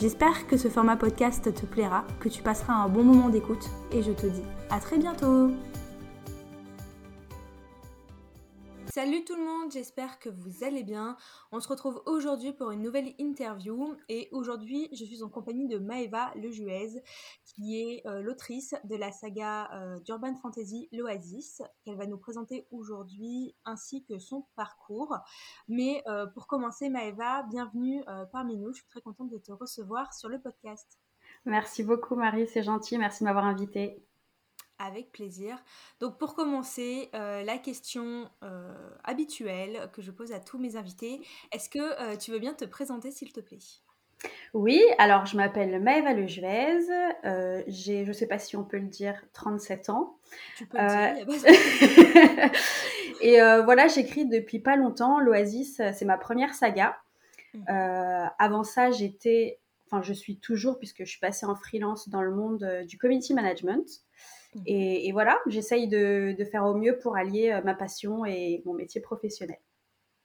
J'espère que ce format podcast te plaira, que tu passeras un bon moment d'écoute et je te dis à très bientôt Salut tout le monde, j'espère que vous allez bien. On se retrouve aujourd'hui pour une nouvelle interview et aujourd'hui je suis en compagnie de Maeva Lejuez qui est euh, l'autrice de la saga euh, d'Urban Fantasy L'Oasis qu'elle va nous présenter aujourd'hui ainsi que son parcours. Mais euh, pour commencer Maeva, bienvenue parmi nous, je suis très contente de te recevoir sur le podcast. Merci beaucoup Marie, c'est gentil, merci de m'avoir invitée. Avec plaisir. Donc pour commencer, euh, la question euh, habituelle que je pose à tous mes invités, est-ce que euh, tu veux bien te présenter s'il te plaît? Oui, alors je m'appelle Maëva Lejuez, j'ai, je ne sais pas si on peut le dire, 37 ans. Tu peux le dire, Et voilà, j'écris depuis pas longtemps, l'Oasis, c'est ma première saga. Mmh. avant ça, j'étais, enfin je suis toujours, puisque je suis passée en freelance dans le monde du community management. Mmh. Et, voilà, j'essaye de, faire au mieux pour allier euh, ma passion et mon métier professionnel.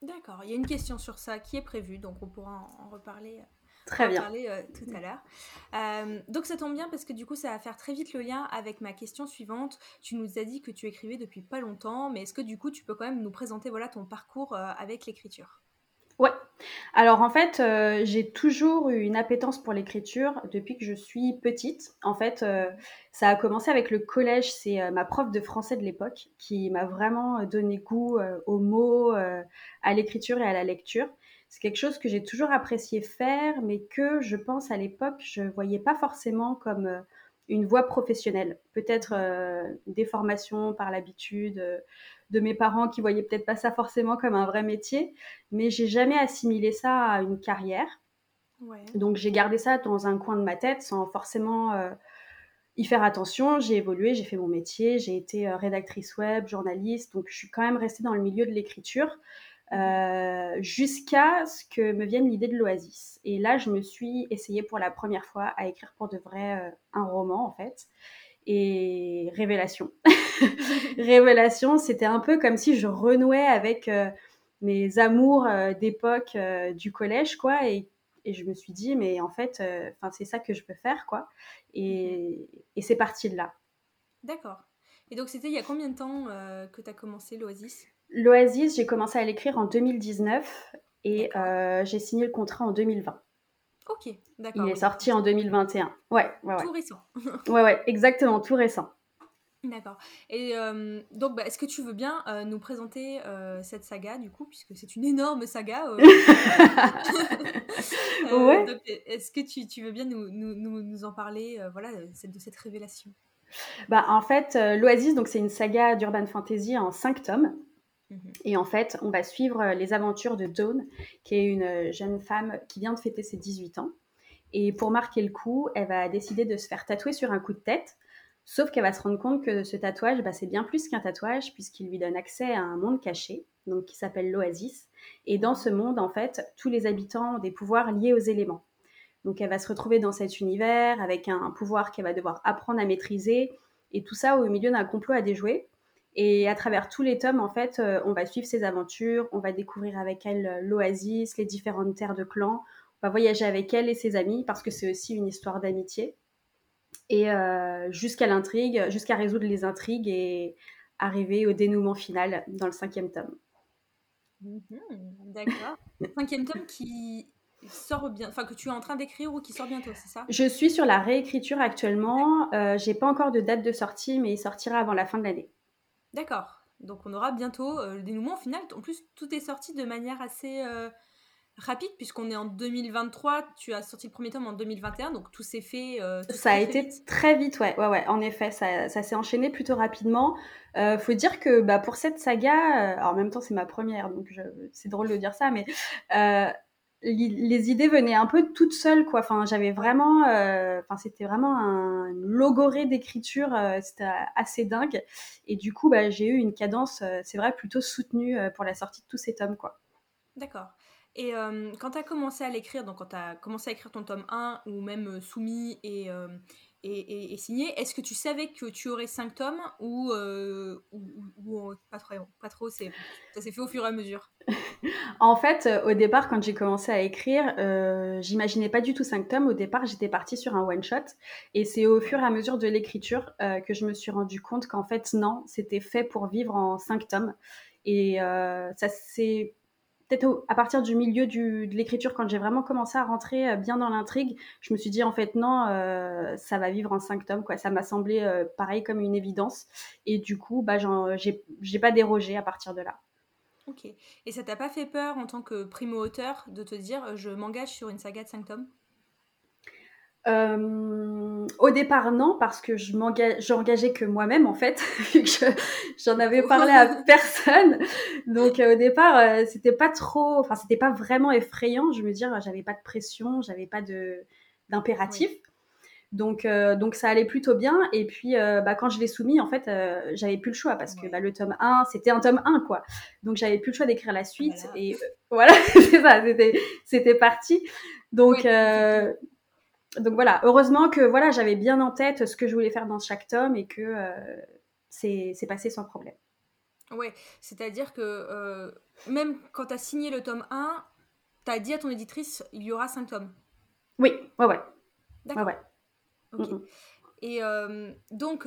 D'accord, il y a une question sur ça qui est prévue, donc on pourra en, reparler. Euh, très bien. Parler, euh, tout à l'heure. donc ça tombe bien parce que du coup ça va faire très vite le lien avec ma question suivante. Tu nous as dit que tu écrivais depuis pas longtemps, mais est-ce que du coup tu peux quand même nous présenter voilà ton parcours avec l'écriture? Ouais. Alors en fait, euh, j'ai toujours eu une appétence pour l'écriture depuis que je suis petite. En fait, euh, ça a commencé avec le collège. C'est euh, ma prof de français de l'époque qui m'a vraiment donné goût aux mots, à l'écriture et à la lecture. C'est quelque chose que j'ai toujours apprécié faire, mais que je pense à l'époque, je voyais pas forcément comme une voie professionnelle. Peut-être des formations par l'habitude de mes parents qui voyaient peut-être pas ça forcément comme un vrai métier, mais j'ai jamais assimilé ça à une carrière. Donc j'ai gardé ça dans un coin de ma tête sans forcément euh, y faire attention. J'ai évolué, j'ai fait mon métier, j'ai été euh, rédactrice web, journaliste, donc je suis quand même restée dans le milieu de l'écriture. Euh, jusqu'à ce que me vienne l'idée de l'Oasis. Et là, je me suis essayée pour la première fois à écrire pour de vrai un roman, en fait et révélation. révélation, c'était un peu comme si je renouais avec euh, mes amours euh, d'époque euh, du collège, quoi, et, et, je me suis dit, mais en fait, c'est ça que je peux faire, quoi, et, et c'est parti de là. D'accord. Et donc, c'était il y a combien de temps que tu as commencé l'Oasis? L'Oasis, j'ai commencé à l'écrire en 2019 et j'ai signé le contrat en 2020. Ok, d'accord. Il est sorti en 2021. Ouais, ouais, ouais. Tout récent. ouais, ouais, exactement, tout récent. D'accord. Et euh, donc, bah, est-ce que tu veux bien euh, nous présenter euh, cette saga, du coup, puisque c'est une énorme saga Ouais. Est-ce que tu, tu, veux bien nous, nous, nous en parler, voilà, de cette révélation? Bah, En fait, l'Oasis, donc c'est une saga d'urban fantasy en cinq tomes. Mhm. Et en fait, on va suivre les aventures de Dawn, qui est une jeune femme qui vient de fêter ses 18 ans. Et pour marquer le coup, elle va décider de se faire tatouer sur un coup de tête. Sauf qu'elle va se rendre compte que ce tatouage, bah, c'est bien plus qu'un tatouage, puisqu'il lui donne accès à un monde caché, donc qui s'appelle l'Oasis. Et dans ce monde, en fait, tous les habitants ont des pouvoirs liés aux éléments. Donc elle va se retrouver dans cet univers avec un pouvoir qu'elle va devoir apprendre à maîtriser, et tout ça au milieu d'un complot à déjouer. Et à travers tous les tomes, en fait, euh, on va suivre ses aventures, on va découvrir avec elle euh, l'oasis, les différentes terres de clans, on va voyager avec elle et ses amis parce que c'est aussi une histoire d'amitié. Et euh, jusqu'à l'intrigue, jusqu'à résoudre les intrigues et arriver au dénouement final dans le cinquième tome. Mhm, d'accord. cinquième tome qui sort bien, enfin que tu es en train d'écrire ou qui sort bientôt, c'est ça? Je suis sur la réécriture actuellement. Euh, J'ai pas encore de date de sortie, mais il sortira avant la fin de l'année. D'accord. Donc on aura bientôt euh, le dénouement final. En plus, tout est sorti de manière assez euh, rapide puisqu'on est en 2023. Tu as sorti le premier tome en 2021, donc tout s'est fait. Euh, ça a été très vite, ouais, ouais, ouais. En effet, ça, s'est enchaîné plutôt rapidement. Euh, faut dire que bah, pour cette saga, alors en même temps c'est ma première, donc c'est drôle de dire ça, mais les idées venaient un peu toutes seules, quoi. Enfin, j'avais vraiment, euh, enfin, c'était vraiment un logoré d'écriture, euh, c'était assez dingue. Et du coup, bah, j'ai eu une cadence, euh, c'est vrai, plutôt soutenue pour la sortie de tous ces tomes, quoi. D'accord. Et quand tu as commencé à l'écrire, donc quand tu as commencé à écrire ton tome 1 ou même soumis et, et, signé. Est-ce que tu savais que tu aurais cinq tomes ou, euh, pas trop, pas trop ça s'est fait au fur et à mesure? En fait, euh, au départ, quand j'ai commencé à écrire, euh, j'imaginais pas du tout cinq tomes. Au départ, j'étais partie sur un one-shot. Et c'est au fur et à mesure de l'écriture euh, que je me suis rendu compte qu'en fait, non, c'était fait pour vivre en cinq tomes. Et ça s'est peut-être à partir du milieu de l'écriture, quand j'ai vraiment commencé à rentrer euh, bien dans l'intrigue, je me suis dit en fait non, euh, ça va vivre en cinq tomes. Quoi. Ça m'a semblé euh, pareil comme une évidence. Et du coup, bah, j'ai pas dérogé à partir de là. Ok. Et ça t'a pas fait peur en tant que primo-auteur de te dire je m'engage sur une saga de cinq tomes? Euh, au départ, non, parce que je j'engageais que moi-même, en fait, vu que j'en avais parlé à personne. Donc, euh, au départ, euh, c'était pas trop, enfin, c'était pas vraiment effrayant. Je me dire, j'avais pas de pression, j'avais pas de d'impératif. Donc, donc, ça allait plutôt bien. Et puis, bah, quand je l'ai soumis, en fait, j'avais plus le choix parce que bah, le tome 1, c'était un tome 1, quoi. Donc, j'avais plus le choix d'écrire la suite. Et voilà, c'est ça, c'était parti. Donc, donc voilà, heureusement que voilà, j'avais bien en tête ce que je voulais faire dans chaque tome et que euh, c'est passé sans problème. Ouais, c'est-à-dire que euh, même quand tu as signé le tome 1, tu as dit à ton éditrice, il y aura 5 tomes. Oui, ouais, ouais. D'accord. Ouais, Ok. Et euh, donc,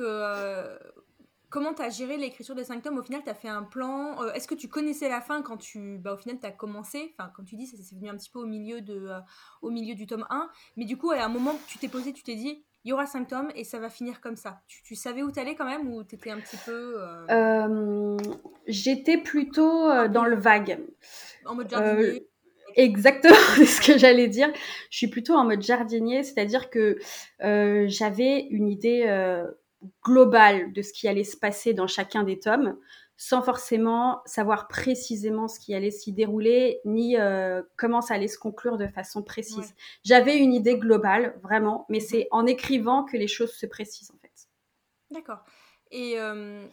comment tu as géré l'écriture des 5 tomes? Au final, tu as fait un plan. Euh, est-ce que tu connaissais la fin quand tu. Bah, au final, tu as commencé? Enfin, comme tu dis, ça s'est venu un petit peu au milieu, de, euh, au milieu du tome 1. Mais du coup, à un moment, tu t'es posé, tu t'es dit il y aura 5 tomes et ça va finir comme ça. Tu, savais où t'allais quand même ou t'étais un petit peu. Euh, j'étais plutôt dans le vague. En mode jardinier Exactement, c'est ce que j'allais dire. Je suis plutôt en mode jardinier, c'est-à-dire que j'avais une idée global de ce qui allait se passer dans chacun des tomes, sans forcément savoir précisément ce qui allait s'y dérouler, ni euh, comment ça allait se conclure de façon précise. J'avais une idée globale, vraiment, mais c'est en écrivant que les choses se précisent, en fait. D'accord. Et, euh,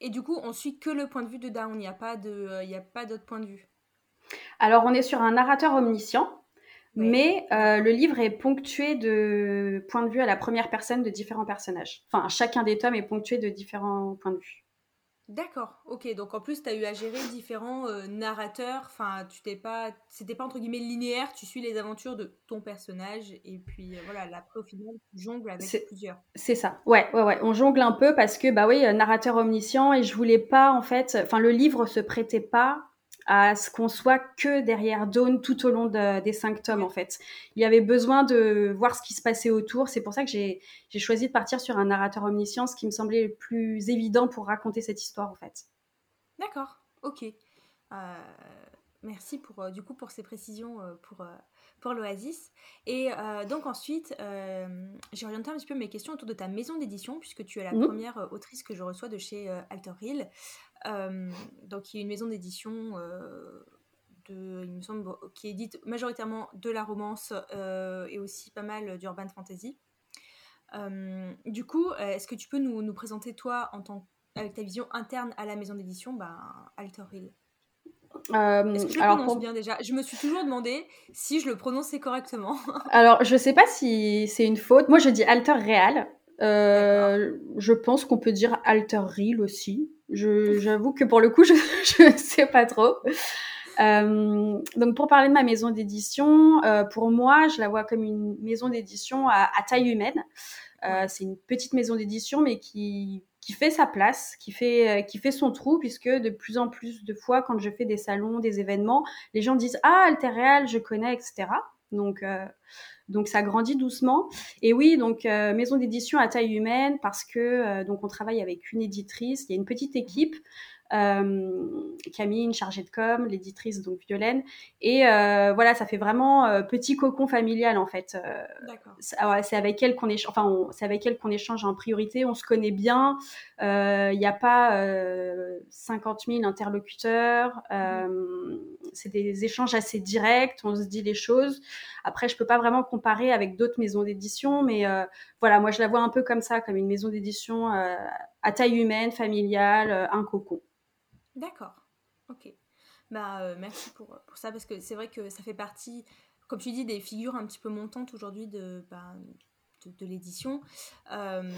et du coup, on suit que le point de vue de Dawn, il n'y a pas d'autre point de vue? Alors, on est sur un narrateur omniscient, mais euh, le livre est ponctué de points de vue à la première personne de différents personnages. Enfin, chacun des tomes est ponctué de différents points de vue. D'accord, ok. Donc en plus, tu as eu à gérer différents euh, narrateurs. Enfin, tu t'es pas. C'était pas entre guillemets linéaire, tu suis les aventures de ton personnage. Et puis euh, voilà, après, au final, tu jongles avec plusieurs. C'est ça. Ouais, ouais, ouais. On jongle un peu parce que, bah oui, narrateur omniscient. Et je voulais pas, en fait. Enfin, le livre se prêtait pas à ce qu'on soit que derrière Dawn tout au long des cinq tomes en fait. Il y avait besoin de voir ce qui se passait autour. C'est pour ça que j'ai choisi de partir sur un narrateur omniscient, ce qui me semblait le plus évident pour raconter cette histoire en fait. D'accord, ok. Euh, merci pour euh, du coup pour ces précisions euh, pour pour l'Oasis. Et donc ensuite, j'ai orienté un petit peu mes questions autour de ta maison d'édition, puisque tu es la mmh. première autrice que je reçois de chez Alter Hill. Euh, donc il y a une maison d'édition euh, de, il me semble, qui édite majoritairement de la romance euh, et aussi pas mal d'urban fantasy. du coup, est-ce que tu peux nous, nous, présenter toi en tant avec ta vision interne à la maison d'édition, ben, Alter Hill? Est-ce que je le prononce bien déjà? Je me suis toujours demandé si je le prononçais correctement. alors, je sais pas si c'est une faute. Moi, je dis Alter Real. Je pense qu'on peut dire Alter Real aussi. J'avoue que pour le coup, je ne sais pas trop. Euh, donc pour parler de ma maison d'édition, euh, pour moi, je la vois comme une maison d'édition à, taille humaine. Euh, c'est une petite maison d'édition, mais qui, qui fait sa place, qui fait, qui fait son trou, puisque de plus en plus de fois, quand je fais des salons, des événements, les gens disent Ah, Alter je connais, etc. Donc, donc ça grandit doucement. Et oui, donc euh, maison d'édition à taille humaine parce que euh, donc on travaille avec une éditrice, il y a une petite équipe. Camille, une chargée de com, l'éditrice donc Violaine. Et voilà, ça fait vraiment petit cocon familial en fait. c'est avec elle qu'on échange, enfin, c'est avec elle qu'on échange en priorité. On se connaît bien. Il n'y a pas 50 000 interlocuteurs. Mmh. c'est des échanges assez directs. On se dit les choses. Après, je peux pas vraiment comparer avec d'autres maisons d'édition, mais voilà, moi je la vois un peu comme ça, comme une maison d'édition à taille humaine, familiale, un cocon. D'accord. Ok. Bah, euh, merci pour, pour, ça, parce que c'est vrai que ça fait partie, comme tu dis, des figures un petit peu montantes aujourd'hui de, bah, l'édition. Euh,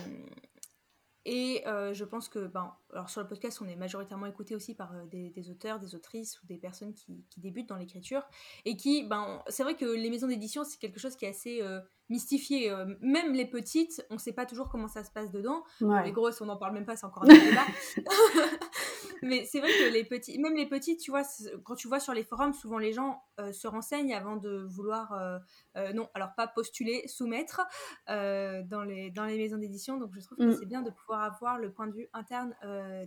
et euh, je pense que, ben, alors sur le podcast, on est majoritairement écouté aussi par des, auteurs, des autrices ou des personnes qui, qui débutent dans l'écriture. Et qui, ben, c'est vrai que les maisons d'édition, c'est quelque chose qui est assez mystifié. Euh, même les petites, on ne sait pas toujours comment ça se passe dedans. Les grosses, on n'en parle même pas, c'est encore un débat. Mais c'est vrai que les petits, même les petites, tu vois, quand tu vois sur les forums, souvent les gens euh, se renseignent avant de vouloir, euh, non, alors pas postuler, soumettre dans, les, dans les maisons d'édition. Donc je trouve que mm. c'est bien de pouvoir avoir le point de vue interne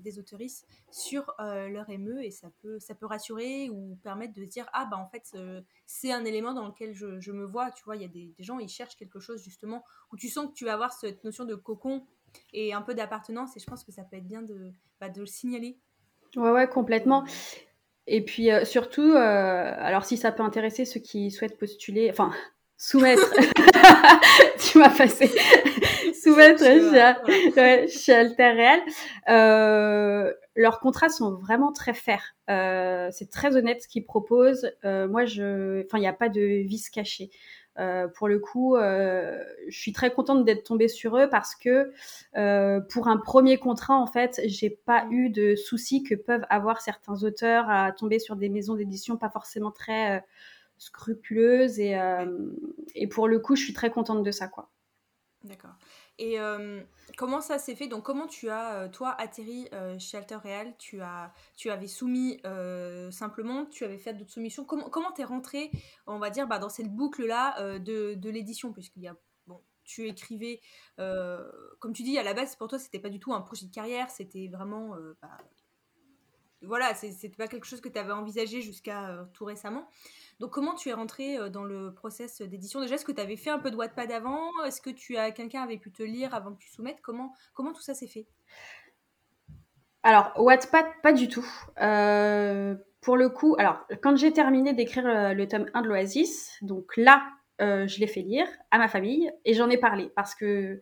des autoristes sur leur émeu et ça peut, ça peut rassurer ou permettre de dire, ah bah en fait, c'est un élément dans lequel je, je, me vois. Tu vois, il y a des, des gens, ils cherchent quelque chose justement où tu sens que tu vas avoir cette notion de cocon et un peu d'appartenance et je pense que ça peut être bien de, bah, de le signaler. Ouais, ouais, complètement. Et puis euh, surtout, euh, alors si ça peut intéresser ceux qui souhaitent postuler, enfin soumettre, tu m'as passé, soumettre chez, chez Alter Real, euh, leurs contrats sont vraiment très fair. c'est très honnête ce qu'ils proposent. moi, je, enfin, il n'y a pas de vis caché. Euh, pour le coup, euh, je suis très contente d'être tombée sur eux parce que euh, pour un premier contrat, en fait, j'ai pas eu de soucis que peuvent avoir certains auteurs à tomber sur des maisons d'édition pas forcément très scrupuleuses et, et pour le coup, je suis très contente de ça, quoi. D'accord. Et euh, comment ça s'est fait? Donc, comment tu as, euh, toi, atterri euh, chez Alter Real? Tu, as, tu avais soumis simplement, tu avais fait d'autres soumissions. Comment comment t'es rentré, on va dire, bah, dans cette boucle-là de, de l'édition? Puisqu'il y a, tu écrivais, comme tu dis, à la base, pour toi, c'était pas du tout un projet de carrière, c'était vraiment. Bah, voilà, c'était pas quelque chose que tu avais envisagé jusqu'à tout récemment. Donc, comment tu es rentré euh, dans le process d'édition? Déjà, est-ce que tu avais fait un peu de Wattpad avant? Est-ce que tu as quelqu'un avait pu te lire avant que tu soumettes? Comment, comment tout ça s'est fait? Alors, Wattpad, pas du tout. Euh, pour le coup, alors, quand j'ai terminé d'écrire le, tome 1 de l'Oasis, donc là, euh, je l'ai fait lire à ma famille et j'en ai parlé parce que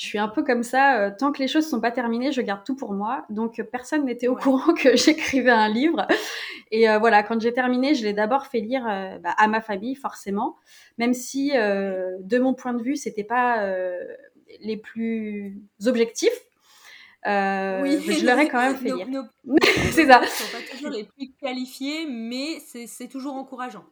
je suis un peu comme ça. Euh, tant que les choses sont pas terminées, je garde tout pour moi. Donc personne n'était au courant que j'écrivais un livre. Et euh, voilà, quand j'ai terminé, je l'ai d'abord fait lire euh, bah, à ma famille, forcément, même si de mon point de vue, c'était pas les plus objectifs. oui, je leur ai quand même fait lire. c'est ça. Ils sont pas toujours les plus qualifiés, mais c'est toujours encourageant.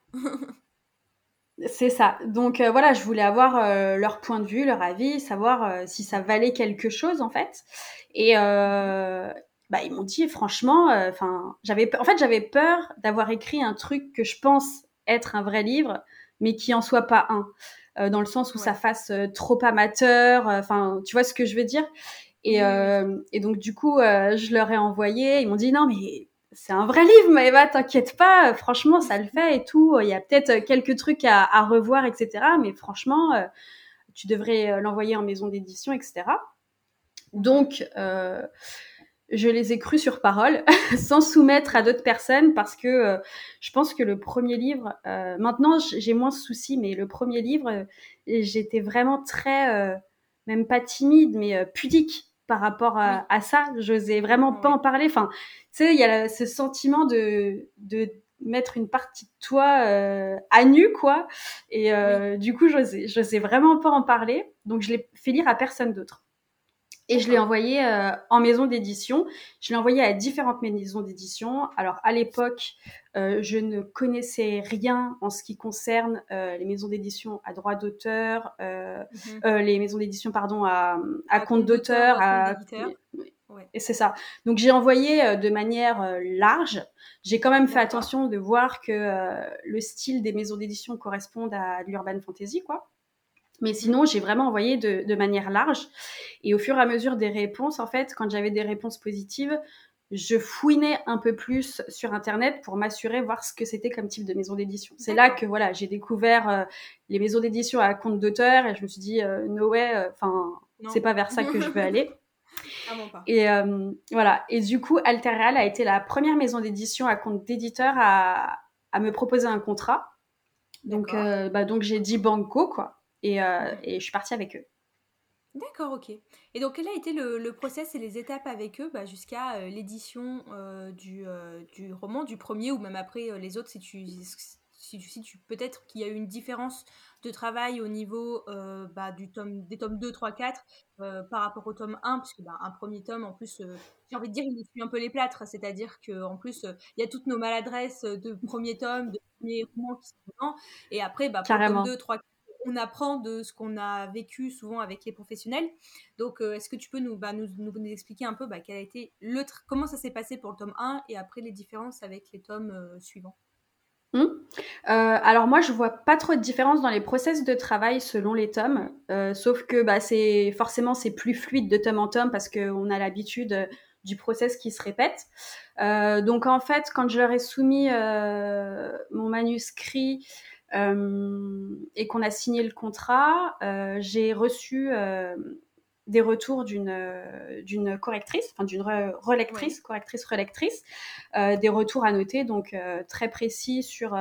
C'est ça. Donc euh, voilà, je voulais avoir euh, leur point de vue, leur avis, savoir euh, si ça valait quelque chose en fait. Et bah, ils m'ont dit franchement, enfin j'avais, en fait j'avais peur d'avoir écrit un truc que je pense être un vrai livre, mais qui en soit pas un, dans le sens où ça fasse trop amateur. Enfin, tu vois ce que je veux dire? Et, et donc du coup, je leur ai envoyé. Ils m'ont dit non mais c'est un vrai livre, Maëva, t'inquiète pas, franchement, ça le fait et tout. Il y a peut-être quelques trucs à, revoir, etc. Mais franchement, euh, tu devrais euh, l'envoyer en maison d'édition, etc. Donc, euh, je les ai crus sur parole, sans soumettre à d'autres personnes, parce que je pense que le premier livre, maintenant j'ai moins de soucis, mais le premier livre, j'étais vraiment très, même pas timide, mais pudique par rapport à, ça. J'osais vraiment pas en parler. Enfin, tu sais, il y a ce sentiment de, de mettre une partie de toi euh, à nu, quoi. Et euh, du coup, j'osais, j'osais vraiment pas en parler. Donc, je l'ai fait lire à personne d'autre. Et je l'ai envoyé euh, en maison d'édition. Je l'ai envoyé à différentes maisons d'édition. Alors à l'époque, euh, je ne connaissais rien en ce qui concerne euh, les maisons d'édition à droit d'auteur, mhm. les maisons d'édition pardon à, à, compte d'auteur, à, et c'est ça. Donc j'ai envoyé de manière large. J'ai quand même fait attention de voir que le style des maisons d'édition corresponde à l'urban fantasy, quoi. Mais sinon, j'ai vraiment envoyé de, de, manière large. Et au fur et à mesure des réponses, en fait, quand j'avais des réponses positives, je fouinais un peu plus sur internet pour m'assurer voir ce que c'était comme type de maison d'édition. C'est là que voilà, j'ai découvert euh, les maisons d'édition à compte d'auteur et je me suis dit euh, no way, euh, enfin c'est pas vers ça que je veux aller. Et voilà. Et du coup, Alterreal a été la première maison d'édition à compte d'éditeur à, à, me proposer un contrat. Donc, bah, donc j'ai dit banco quoi. Et, et je suis partie avec eux. D'accord, ok. Et donc, quel a été le, le process et les étapes avec eux bah, jusqu'à euh, l'édition euh, du, euh, du, roman, du premier ou même après les autres, si tu, si, si tu peut-être qu'il y a eu une différence de travail au niveau bah, du tome, des tomes 2, 3, 4 par rapport au tome 1, puisque bah, un premier tome, en plus, j'ai envie de dire, il suit un peu les plâtres, c'est-à-dire qu'en plus, il y a toutes nos maladresses de premier tome, de premier roman qui sont dedans, et après, bah, pour le tome 2, 3, 4, on apprend de ce qu'on a vécu souvent avec les professionnels. Donc, euh, est-ce que tu peux nous, bah, nous, expliquer un peu bah, quel a été le comment ça s'est passé pour le tome 1 et après les différences avec les tomes euh, suivants? Mmh. euh, alors moi je vois pas trop de différence dans les process de travail selon les tomes, sauf que bah, c'est forcément c'est plus fluide de tome en tome parce qu'on a l'habitude du process qui se répète. donc en fait quand je leur ai soumis mon manuscrit et qu'on a signé le contrat, euh, j'ai reçu euh, des retours d'une d'une correctrice, enfin d'une relectrice, correctrice relectrice, des retours à noter, donc très précis sur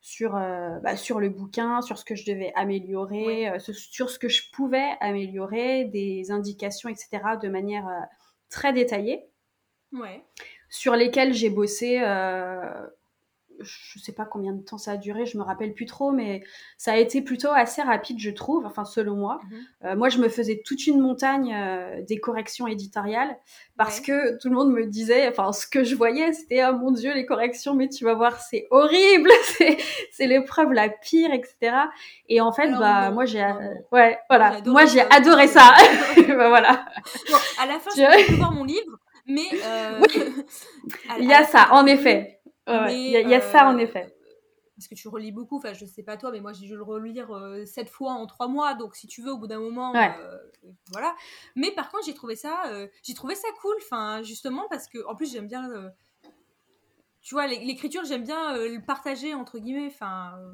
sur bah, sur le bouquin, sur ce que je devais améliorer, sur ce que je pouvais améliorer, des indications, etc. de manière très détaillée. Ouais. Sur lesquelles j'ai bossé je sais pas combien de temps ça a duré, je me rappelle plus trop, mais ça a été plutôt assez rapide, je trouve, enfin selon moi. Mhm. Euh, moi, je me faisais toute une montagne euh, des corrections éditoriales parce que tout le monde me disait, enfin ce que je voyais, c'était oh mon dieu les corrections, mais tu vas voir, c'est horrible, c'est l'épreuve la pire, etc. Et en fait, bah moi j'ai, ouais, voilà, moi j'ai adoré ça. bah, voilà. à la fin, je vais voir mon livre. Mais euh, il y a ça, en effet il y, a ça en euh, effet. Parce que tu relis beaucoup, enfin je sais pas toi, mais moi j'ai dû le relire euh, sept fois en trois mois, donc si tu veux, au bout d'un moment, euh, voilà. Mais par contre, j'ai trouvé ça, j'ai trouvé ça cool, enfin justement parce que en plus j'aime bien tu vois, l'écriture, j'aime bien euh, le partager entre guillemets. Enfin, euh,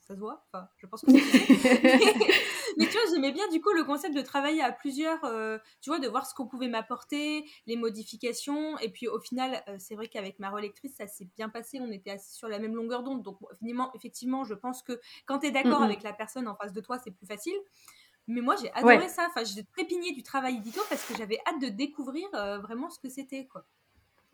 ça, se voit. Enfin, je pense que. mais, mais, tu vois, j'aimais bien du coup le concept de travailler à plusieurs. Euh, tu vois, de voir ce qu'on pouvait m'apporter, les modifications. Et puis au final, c'est vrai qu'avec ma relectrice, ça s'est bien passé. On était assis sur la même longueur d'onde. Donc finalement, effectivement, je pense que quand tu es d'accord avec la personne en face de toi, c'est plus facile. Mais moi, j'ai adoré ça. Enfin, j'ai trépigné du travail édito parce que j'avais hâte de découvrir vraiment ce que c'était, quoi.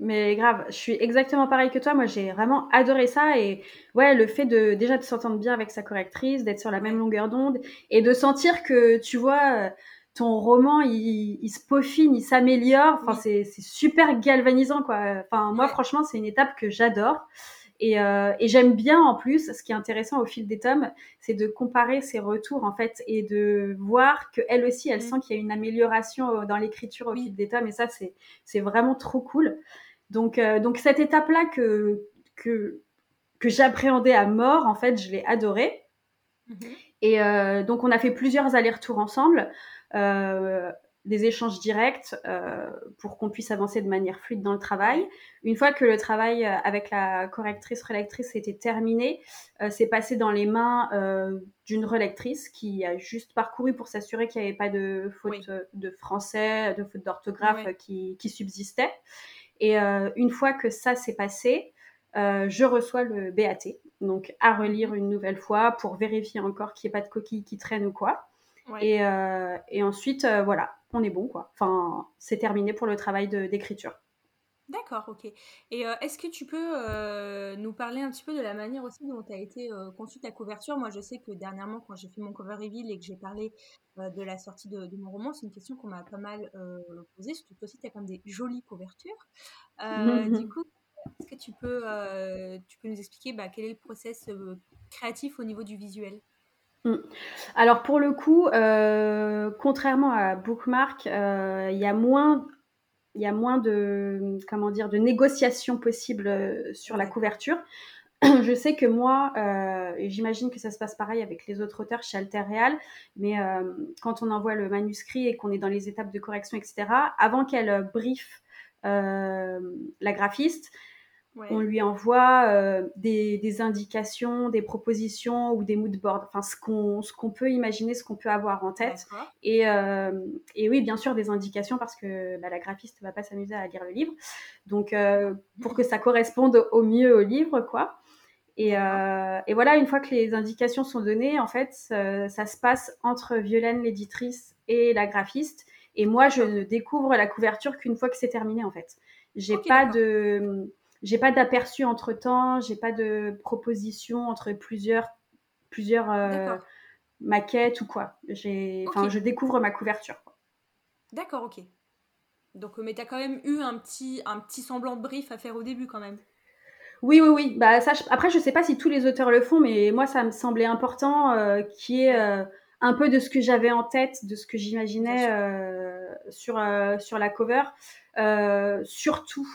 Mais grave, je suis exactement pareil que toi. Moi, j'ai vraiment adoré ça. Et ouais, le fait de déjà de s'entendre bien avec sa correctrice, d'être sur la même longueur d'onde et de sentir que, tu vois, ton roman, il, il se peaufine, il s'améliore. Enfin, c'est super galvanisant, quoi. Enfin, moi, franchement, c'est une étape que j'adore. Et, euh, et j'aime bien en plus, ce qui est intéressant au fil des tomes, c'est de comparer ses retours en fait et de voir qu'elle aussi, elle mm. sent qu'il y a une amélioration dans l'écriture au fil des tomes. Et ça, c'est vraiment trop cool. Donc, euh, donc cette étape-là que, que, que j'appréhendais à mort, en fait, je l'ai adorée. Mhm. Et euh, donc, on a fait plusieurs allers-retours ensemble, euh, des échanges directs pour qu'on puisse avancer de manière fluide dans le travail. Une fois que le travail avec la correctrice relectrice était terminé, c'est passé dans les mains d'une relectrice qui a juste parcouru pour s'assurer qu'il n'y avait pas de faute de français, de faute d'orthographe qui, qui subsistait. Et euh, une fois que ça s'est passé, euh, je reçois le BAT, donc à relire une nouvelle fois pour vérifier encore qu'il n'y ait pas de coquille qui traîne ou quoi. Et, euh, et, ensuite, voilà, on est bon, quoi. Enfin, c'est terminé pour le travail d'écriture. D'accord, ok. Et est-ce que tu peux nous parler un petit peu de la manière aussi dont a été conçue ta couverture? Moi, je sais que dernièrement, quand j'ai fait mon cover reveal et que j'ai parlé de la sortie de, mon roman, c'est une question qu'on m'a pas mal posée. Surtout que aussi, tu as quand même des jolies couvertures. du coup, est-ce que tu peux, tu peux nous expliquer bah, quel est le process créatif au niveau du visuel? Mmh. Alors pour le coup, contrairement à Bookmark, il y a moins il y a moins de, comment dire, de négociations possibles euh, sur la couverture. Je sais que moi, euh, et j'imagine que ça se passe pareil avec les autres auteurs chez Alter Real, mais euh, quand on envoie le manuscrit et qu'on est dans les étapes de correction, etc., avant qu'elle briefe la graphiste, on lui envoie euh, des, indications, des propositions ou des mood boards, enfin ce qu'on ce qu'on peut imaginer, ce qu'on peut avoir en tête. Et, euh, et, oui, bien sûr, des indications parce que bah, la graphiste ne va pas s'amuser à lire le livre. Donc, euh, pour que ça corresponde au mieux au livre, quoi. Et, et, voilà, une fois que les indications sont données, en fait, ça, se passe entre Violaine, l'éditrice, et la graphiste. Et moi, je ne découvre la couverture qu'une fois que c'est terminé, en fait. J'ai pas de j'ai pas d'aperçu entre temps, j'ai pas de proposition entre plusieurs, plusieurs euh, maquettes ou quoi. J'ai, enfin, je découvre ma couverture. D'accord, ok. Donc, mais tu as quand même eu un petit, un petit semblant de brief à faire au début quand même. Oui, oui, oui. Bah, ça, Après, je sais pas si tous les auteurs le font, mais moi, ça me semblait important euh, qui est euh, un peu de ce que j'avais en tête, de ce que j'imaginais sur, sur la cover. surtout,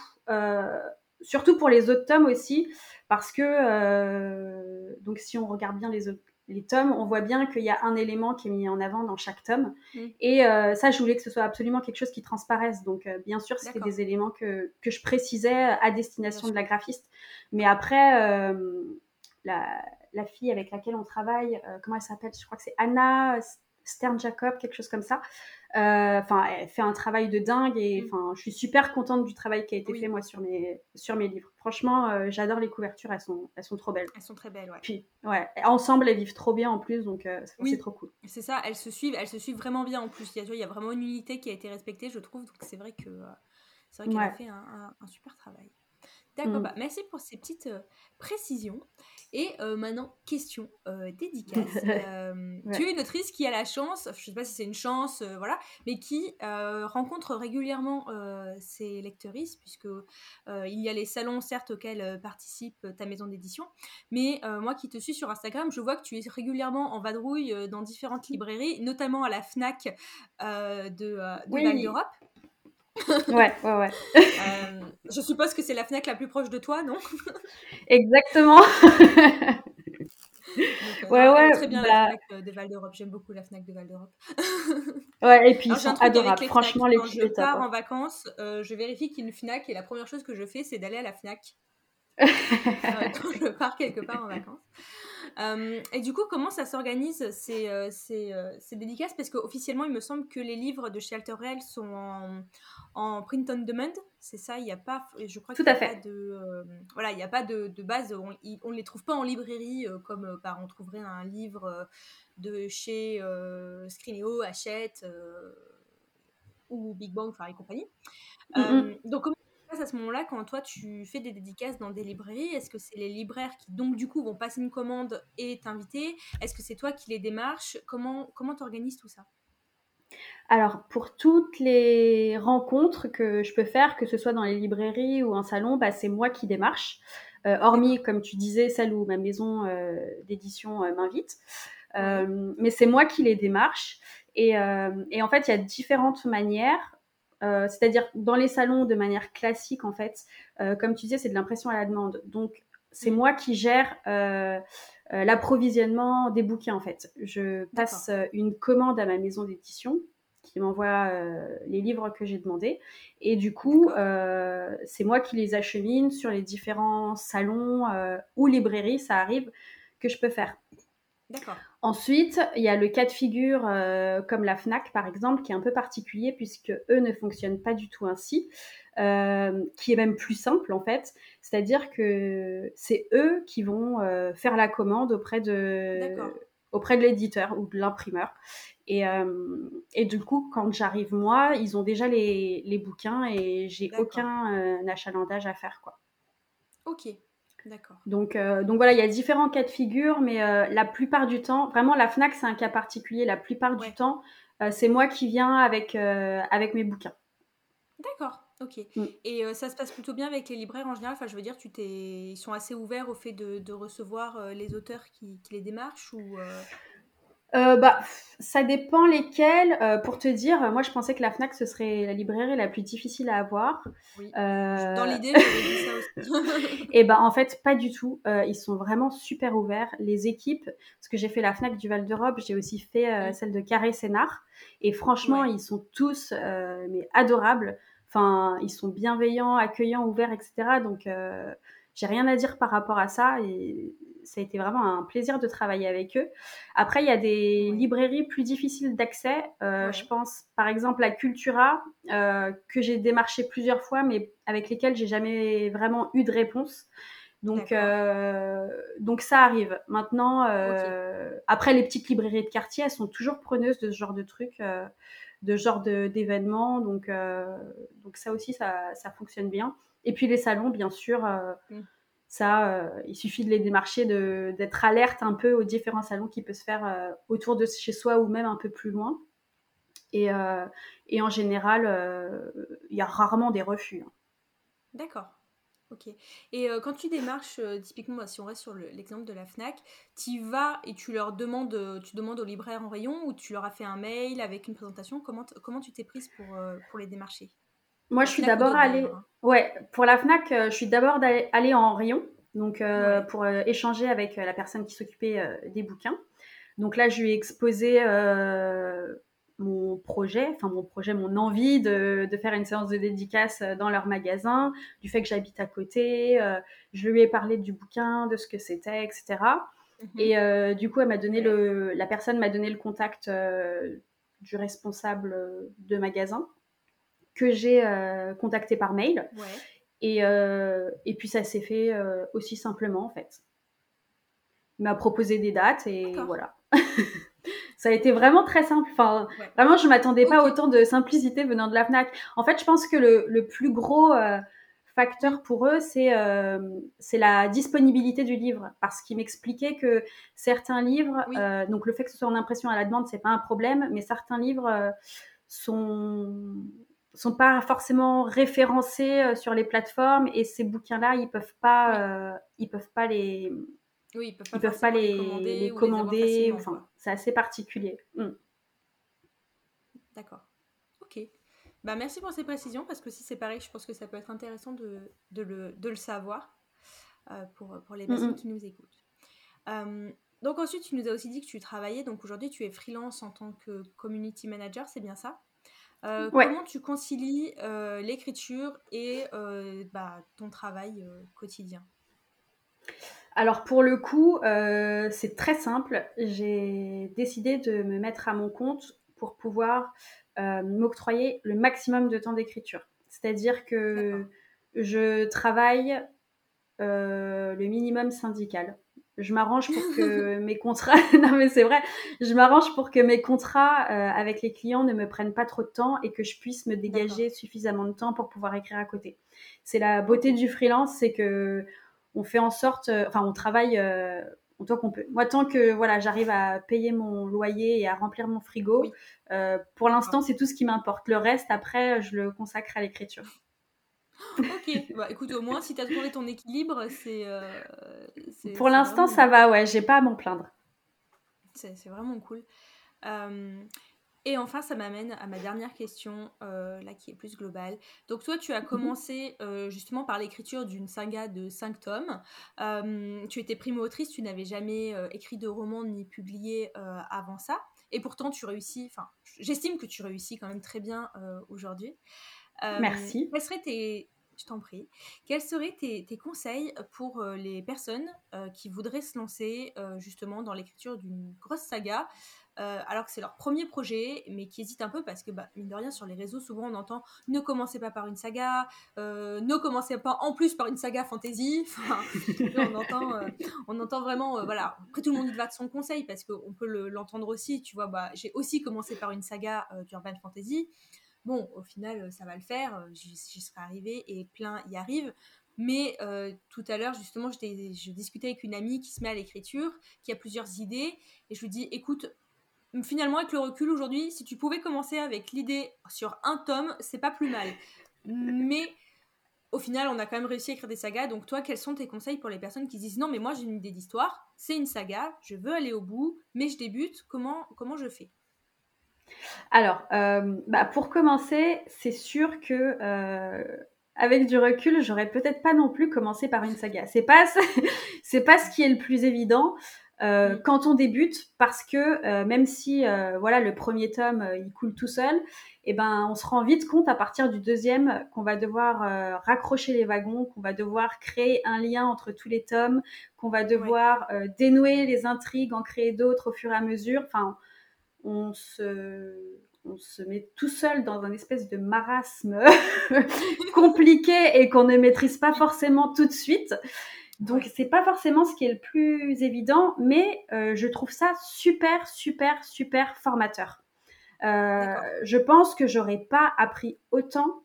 surtout pour les autres tomes aussi, parce que euh, donc si on regarde bien les, les tomes, on voit bien qu'il y a un élément qui est mis en avant dans chaque tome. Mm. Et euh, ça, je voulais que ce soit absolument quelque chose qui transparaisse. Donc, euh, bien sûr, c'était des éléments que, que, je précisais à destination de la graphiste. Mais après, la, la, fille avec laquelle on travaille, comment elle s'appelle? Je crois que c'est Anna Stern Jacob, quelque chose comme ça. Euh, enfin, elle fait un travail de dingue et mm. enfin, je suis super contente du travail qui a été fait moi sur mes sur mes livres. Franchement, euh, j'adore les couvertures, elles sont elles sont trop belles. Elles sont très belles, ouais. Puis ouais, ensemble elles vivent trop bien en plus, donc euh, c'est trop cool. C'est ça, elles se suivent, elles se suivent vraiment bien en plus. Il y a, il y a vraiment une unité qui a été respectée, je trouve. Donc c'est vrai que c'est vrai qu'elle a fait un, un, super travail. D'accord, mm. bah, merci pour ces petites précisions. Et euh, maintenant, question euh, dédicace. Tu es une autrice qui a la chance, je ne sais pas si c'est une chance, voilà, mais qui rencontre régulièrement ses lectrices, puisque il y a les salons, certes, auxquels participe ta maison d'édition. Mais moi qui te suis sur Instagram, je vois que tu es régulièrement en vadrouille dans différentes librairies, notamment à la FNAC de, de Val d'Europe. Ouais, ouais, ouais. Euh, je suppose que c'est la FNAC la plus proche de toi, non? Exactement. Euh, ouais, ouais. Très bien la bah FNAC euh, de Val d'Europe. J'aime beaucoup la FNAC de Val d'Europe. ouais, et puis ils sont adorables. Franchement, les Quand je pars en vacances, je vérifie qu'il y a une FNAC et la première chose que je fais, c'est d'aller à la FNAC. quand je pars quelque part en vacances. Euh, et du coup, comment ça s'organise ces, euh, euh, dédicaces? Parce qu'officiellement, il me semble que les livres de chez Alter sont en, en, print on demand. C'est ça, il n'y a pas, je crois qu'il n'y a, pas de, voilà, il a pas de, de base, on ne les trouve pas en librairie comme bah, on trouverait un livre de chez Scrineo, Hachette ou Big Bang, enfin et compagnie. donc, comment à ce moment-là quand toi tu fais des dédicaces dans des librairies? Est-ce que c'est les libraires qui donc du coup vont passer une commande et t'inviter? Est-ce que c'est toi qui les démarches? Comment comment t'organises tout ça? Alors, pour toutes les rencontres que je peux faire, que ce soit dans les librairies ou en salon, bah, c'est moi qui démarche. Euh, hormis, comme tu disais, celle où ma maison euh, d'édition euh, m'invite. mais c'est moi qui les démarche. Et, et, en fait, il y a différentes manières. Euh, c'est-à-dire dans les salons de manière classique en fait, euh, comme tu disais, c'est de l'impression à la demande. Donc c'est mm. moi qui gère euh, l'approvisionnement des bouquins en fait. Je passe une commande à ma maison d'édition qui m'envoie les livres que j'ai demandés et du coup c'est moi qui les achemine sur les différents salons ou librairies, ça arrive que je peux faire. Ensuite, il y a le cas de figure euh, comme la FNAC par exemple, qui est un peu particulier puisque eux ne fonctionnent pas du tout ainsi, euh, qui est même plus simple en fait. C'est-à-dire que c'est eux qui vont euh, faire la commande auprès de, auprès de l'éditeur ou de l'imprimeur. Et, et, du coup, quand j'arrive moi, ils ont déjà les, les bouquins et j'ai aucun achalandage à faire quoi. Ok, D'accord. Donc, euh, donc voilà, il y a différents cas de figure, mais euh, la plupart du temps, vraiment la FNAC c'est un cas particulier, la plupart du temps, euh, c'est moi qui viens avec, avec mes bouquins. D'accord, ok. Mm. Et ça se passe plutôt bien avec les libraires en général, enfin je veux dire, tu t'es... ils sont assez ouverts au fait de, de recevoir les auteurs qui, qui, les démarchent ou euh, bah, ça dépend lesquels. Euh, pour te dire, moi je pensais que la Fnac ce serait la librairie la plus difficile à avoir. Oui. Euh, Dans l'idée, j'avais dit ça aussi. et bah en fait, pas du tout. ils sont vraiment super ouverts. Les équipes, parce que j'ai fait la Fnac du Val d'Europe, j'ai aussi fait celle de Carré Sénard. Et franchement, ils sont tous mais adorables. Enfin, ils sont bienveillants, accueillants, ouverts, etc. Donc, j'ai rien à dire par rapport à ça. Et ça a été vraiment un plaisir de travailler avec eux. Après, il y a des librairies plus difficiles d'accès. Euh, je pense par exemple à Cultura, euh, que j'ai démarché plusieurs fois, mais avec lesquelles j'ai jamais vraiment eu de réponse. Donc, euh, donc ça arrive. Maintenant, après les petites librairies de quartier, elles sont toujours preneuses de ce genre de trucs, de ce genre d'événements. Donc, donc ça aussi, ça, ça, fonctionne bien. Et puis les salons, bien sûr. Mmh. Ça, euh, il suffit de les démarcher, d'être alerte un peu aux différents salons qui peuvent se faire euh, autour de chez soi ou même un peu plus loin. Et, euh, et en général, il y a rarement des refus. Hein. D'accord. Ok. Et quand tu démarches, typiquement, si on reste sur l'exemple de la FNAC, tu vas et tu leur demandes, tu demandes aux libraires en rayon ou tu leur as fait un mail avec une présentation? Comment, comment tu t'es prise pour, pour les démarcher? Moi, je suis d'abord allée. Ouais, pour la Fnac, euh, je suis d'abord allée en rayon, donc euh, pour euh, échanger avec la personne qui s'occupait des bouquins. Donc là, je lui ai exposé mon projet, enfin mon projet, mon envie de, de, faire une séance de dédicace dans leur magasin, du fait que j'habite à côté. je lui ai parlé du bouquin, de ce que c'était, etc. Et mhm. du coup, elle m'a donné le, la personne m'a donné le contact du responsable de magasin que j'ai euh, contacté par mail. Et, euh, et, puis ça s'est fait euh, aussi simplement en fait. Il m'a proposé des dates et voilà. ça a été vraiment très simple. Enfin, vraiment, je m'attendais pas autant de simplicité venant de la Fnac. En fait, je pense que le, le plus gros facteur pour eux, c'est c'est la disponibilité du livre, parce qu'ils m'expliquaient que certains livres, donc le fait que ce soit en impression à la demande, c'est pas un problème, mais certains livres sont sont pas forcément référencés euh, sur les plateformes et ces bouquins-là, ils peuvent pas, euh, ils peuvent pas les, oui, ils peuvent pas, peuvent pas les, commander. enfin, c'est assez particulier. Mm. D'accord. Ok. Bah, merci pour ces précisions parce que si c'est pareil, je pense que ça peut être intéressant de, de, le, de le, savoir euh, pour, pour les personnes qui nous écoutent. donc ensuite, tu nous as aussi dit que tu travaillais, donc aujourd'hui tu es freelance en tant que community manager, c'est bien ça? Euh, comment tu concilies euh, l'écriture et euh, bah, ton travail quotidien? Alors pour le coup, c'est très simple. J'ai décidé de me mettre à mon compte pour pouvoir m'octroyer le maximum de temps d'écriture. C'est-à-dire que je travaille le minimum syndical je m'arrange pour que mes contrats, non mais c'est vrai, je m'arrange pour que mes contrats euh, avec les clients ne me prennent pas trop de temps et que je puisse me dégager suffisamment de temps pour pouvoir écrire à côté. C'est la beauté du freelance, c'est que on fait en sorte, euh, enfin on travaille euh, autant qu'on peut. Moi tant que voilà, j'arrive à payer mon loyer et à remplir mon frigo, pour l'instant c'est tout ce qui m'importe. Le reste après, je le consacre à l'écriture ok, bah, écoute, au moins, si tu as trouvé ton équilibre, c'est. Euh, Pour l'instant, ça va, ouais, j'ai pas à m'en plaindre. C'est vraiment cool. Euh, et enfin, ça m'amène à ma dernière question, euh, là qui est plus globale. Donc toi, tu as mhm. commencé justement par l'écriture d'une saga de 5 tomes. tu étais primo-autrice, tu n'avais jamais écrit de roman ni publié avant ça. Et pourtant, tu réussis, enfin, j'estime que tu réussis quand même très bien aujourd'hui. Merci. Quels seraient tes, je t'en prie, quels seraient tes, conseils pour les personnes qui voudraient se lancer justement dans l'écriture d'une grosse saga alors que c'est leur premier projet, mais qui hésitent un peu parce que, bah, mine de rien, sur les réseaux, souvent on entend ne commencez pas par une saga, ne commencez pas en plus par une saga fantasy. on, entend, vraiment, voilà. Après, tout le monde va de son conseil parce qu'on peut l'entendre aussi. Tu vois, bah, j'ai aussi commencé par une saga d'urban fantasy bon, au final, euh, ça va le faire, euh, j'y serai arrivée et plein y arrivent. Mais euh, tout à l'heure, justement, je discutais avec une amie qui se met à l'écriture, qui a plusieurs idées, et je lui dis, écoute, finalement, avec le recul aujourd'hui, si tu pouvais commencer avec l'idée sur un tome, c'est pas plus mal. Mais au final, on a quand même réussi à écrire des sagas. Donc toi, quels sont tes conseils pour les personnes qui disent, non, mais moi j'ai une idée d'histoire, c'est une saga, je veux aller au bout, mais je débute, comment, comment je fais? Alors, euh, bah, pour commencer, c'est sûr que euh, avec du recul, j'aurais peut-être pas non plus commencé par une saga. C'est pas c'est pas ce qui est le plus évident. euh, quand on débute, parce que même si voilà le premier tome il coule tout seul, et eh ben on se rend vite compte à partir du deuxième qu'on va devoir raccrocher les wagons, qu'on va devoir créer un lien entre tous les tomes, qu'on va devoir dénouer les intrigues, en créer d'autres au fur et à mesure. Enfin, on se on se met tout seul dans un espèce de marasme compliqué et qu'on ne maîtrise pas forcément tout de suite. Donc c'est pas forcément ce qui est le plus évident, mais euh, je trouve ça super, super, super formateur. Euh, je pense que j'aurais pas appris autant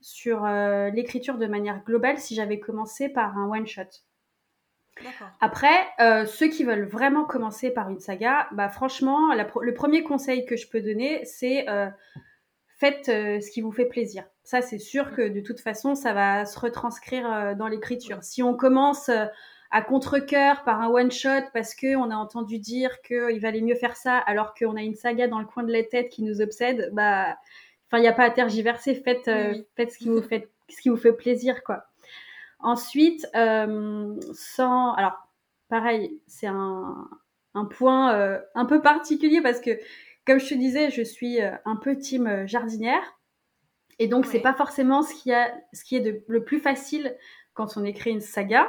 sur euh, l'écriture de manière globale si j'avais commencé par un one shot. Après, ceux qui veulent vraiment commencer par une saga, bah franchement, le premier conseil que je peux donner, c'est faites ce qui vous fait plaisir. Ça, c'est sûr que de toute façon, ça va se retranscrire euh, dans l'écriture. Si on commence euh, à contre-coeur par un one-shot parce qu'on a entendu dire qu'il valait mieux faire ça alors qu'on a une saga dans le coin de la tête qui nous obsède, bah, il n'y a pas à tergiverser. Faites, euh, faites, ce, qui vous fait, ce qui vous fait plaisir, quoi. Ensuite, sans. Alors, pareil, c'est un, un point un peu particulier parce que, comme je te disais, je suis un peu team jardinière. Et donc, c'est pas forcément ce qui, a, ce qui est de, le plus facile quand on écrit une saga.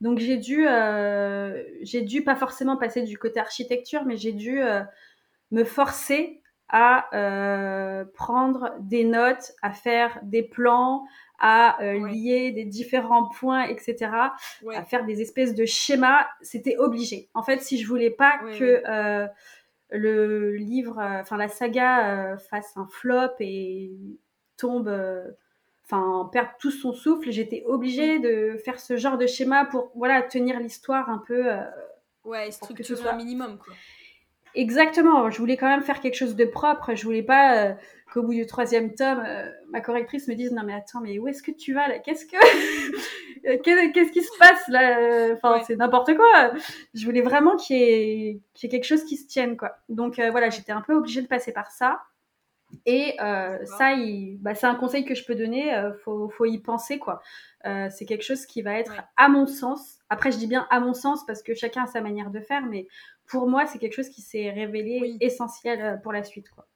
Donc, j'ai dû, euh, j'ai dû pas forcément passer du côté architecture, mais j'ai dû euh, me forcer à euh, prendre des notes, à faire des plans, à lier des différents points, etc., à faire des espèces de schémas. C'était obligé. En fait, si je voulais pas que le livre, enfin la saga fasse un flop et tombe, euh, enfin, perd tout son souffle. J'étais obligée de faire ce genre de schéma pour, voilà, tenir l'histoire un peu. Euh, ouais, structurer soit... un minimum, quoi. Exactement. Je voulais quand même faire quelque chose de propre. Je voulais pas euh, qu'au bout du troisième tome, ma correctrice me dise non mais attends mais où est-ce que tu vas là? Qu'est-ce que qu'est-ce qui se passe là? Enfin c'est n'importe quoi. Je voulais vraiment qu'il y, ait... quelque chose qui se tienne quoi. Donc voilà, j'étais un peu obligée de passer par ça. Et euh, ça, bah, c'est un conseil que je peux donner. Euh, faut, faut, y penser quoi. Euh, c'est quelque chose qui va être, à mon sens. Après, je dis bien à mon sens parce que chacun a sa manière de faire, mais pour moi, c'est quelque chose qui s'est révélé essentiel euh, pour la suite quoi.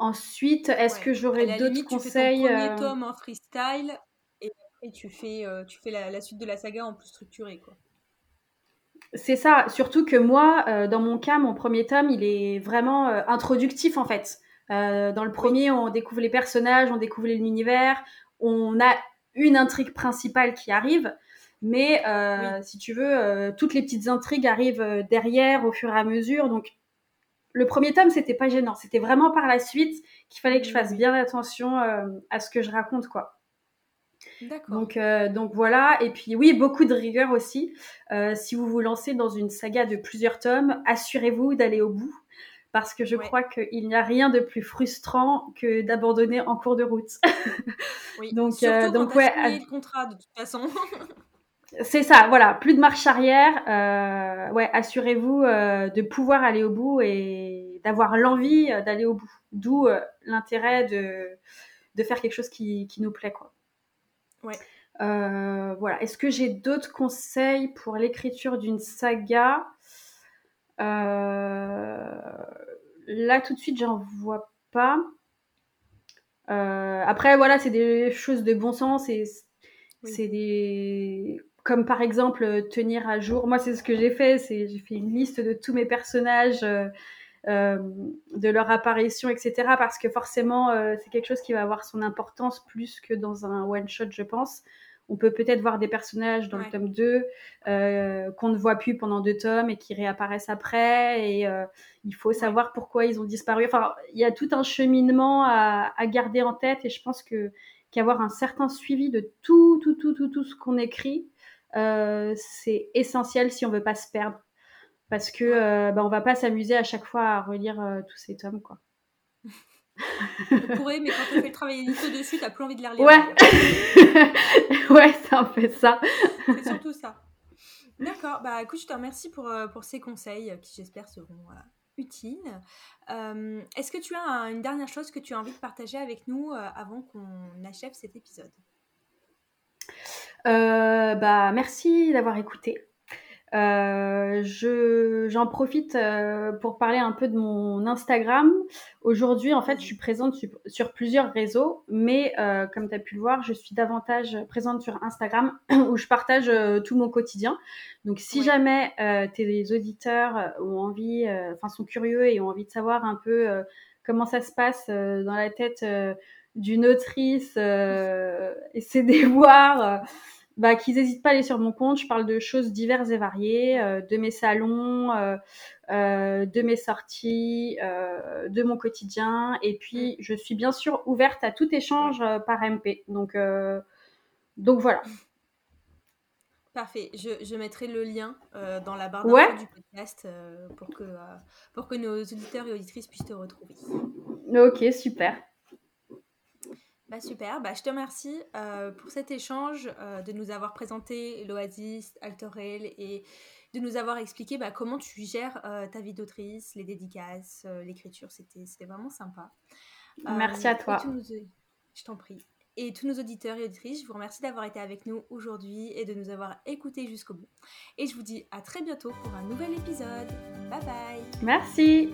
Ensuite, est-ce que j'aurais d'autres conseils Tu fais ton premier tome en freestyle et après tu fais, tu fais la, la, suite de la saga en plus structurée quoi. C'est ça, surtout que moi, euh, dans mon cas, mon premier tome, il est vraiment euh, introductif en fait. Euh, dans le premier, on découvre les personnages, on découvre l'univers, on a une intrigue principale qui arrive, mais si tu veux, toutes les petites intrigues arrivent derrière au fur et à mesure. Donc, le premier tome, c'était pas gênant. C'était vraiment par la suite qu'il fallait que je fasse bien attention à ce que je raconte, quoi. Donc, euh, donc voilà. Et puis oui, beaucoup de rigueur aussi. Euh, si vous vous lancez dans une saga de plusieurs tomes, assurez-vous d'aller au bout. Parce que je crois qu'il n'y a rien de plus frustrant que d'abandonner en cours de route. oui. donc, euh, donc ouais. le contrat de toute façon. C'est ça, voilà, plus de marche arrière. ouais, assurez-vous de pouvoir aller au bout et d'avoir l'envie d'aller au bout. D'où l'intérêt de, de faire quelque chose qui, qui nous plaît, quoi. Ouais. Euh, voilà. Est-ce que j'ai d'autres conseils pour l'écriture d'une saga? Euh, Là, tout de suite, j'en vois pas. Euh, après, voilà, c'est des choses de bon sens et c'est des comme par exemple tenir à jour. Moi, c'est ce que j'ai fait. C'est j'ai fait une liste de tous mes personnages. De leur apparition, etc. Parce que forcément, c'est quelque chose qui va avoir son importance plus que dans un one-shot, je pense. On peut peut-être voir des personnages dans le tome 2 euh, qu'on ne voit plus pendant deux tomes et qui réapparaissent après. Et euh, il faut savoir pourquoi ils ont disparu. Enfin, il y a tout un cheminement à, garder en tête et je pense que qu'avoir un certain suivi de tout, tout, tout, tout, tout ce qu'on écrit, euh, c'est essentiel si on veut pas se perdre. Parce que bah, on va pas s'amuser à chaque fois à relire tous ces tomes, quoi. On pourrait, mais quand on fait le travail édito dessus, t'as plus envie de les relire. Ouais, ouais, c'est un peu ça. C'est surtout ça. D'accord, bah écoute, je te remercie pour, euh, pour ces conseils qui j'espère seront euh, utiles. Euh, est-ce que tu as une dernière chose que tu as envie de partager avec nous avant qu'on achève cet épisode? Bah merci d'avoir écouté. Euh, je, j'en profite euh, pour parler un peu de mon Instagram. Aujourd'hui, en fait, je suis présente sur, plusieurs réseaux, mais euh, comme tu as pu le voir, je suis davantage présente sur Instagram où je partage tout mon quotidien. Donc, si jamais tes auditeurs ont envie, enfin, sont curieux et ont envie de savoir un peu comment ça se passe dans la tête d'une autrice et ses déboires bah, qu'ils n'hésitent pas à aller sur mon compte. Je parle de choses diverses et variées, euh, de mes salons, euh, euh, de mes sorties, de mon quotidien. Et puis, je suis bien sûr ouverte à tout échange par MP. Donc, donc voilà. Parfait. Je, je, mettrai le lien dans la barre d'infos du podcast pour, que, pour que nos auditeurs et auditrices puissent te retrouver. Ok, super. Bah super, bah, je te remercie euh, pour cet échange, euh, de nous avoir présenté l'Oasis, Altorel et de nous avoir expliqué bah, comment tu gères euh, ta vie d'autrice, les dédicaces, l'écriture. C'était, vraiment sympa. Merci à toi. Je t'en prie. Et tous nos auditeurs et auditrices, je vous remercie d'avoir été avec nous aujourd'hui et de nous avoir écoutés jusqu'au bout. Et je vous dis à très bientôt pour un nouvel épisode. Bye bye. Merci.